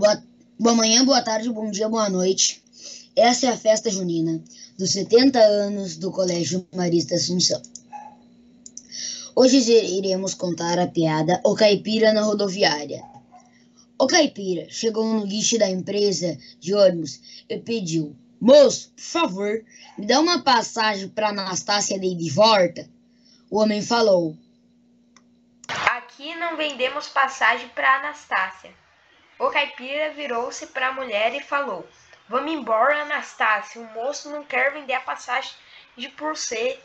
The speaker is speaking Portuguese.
Boa, boa manhã, boa tarde, bom dia, boa noite. Essa é a festa junina dos 70 anos do Colégio Marista Assunção. Hoje iremos contar a piada O Caipira na Rodoviária. O caipira chegou no guiche da empresa de ônibus e pediu: Moço, por favor, me dá uma passagem para Anastácia de de volta. O homem falou: Aqui não vendemos passagem para Anastácia. O caipira virou-se para a mulher e falou: Vamos embora, Anastácia. O moço não quer vender a passagem de por ser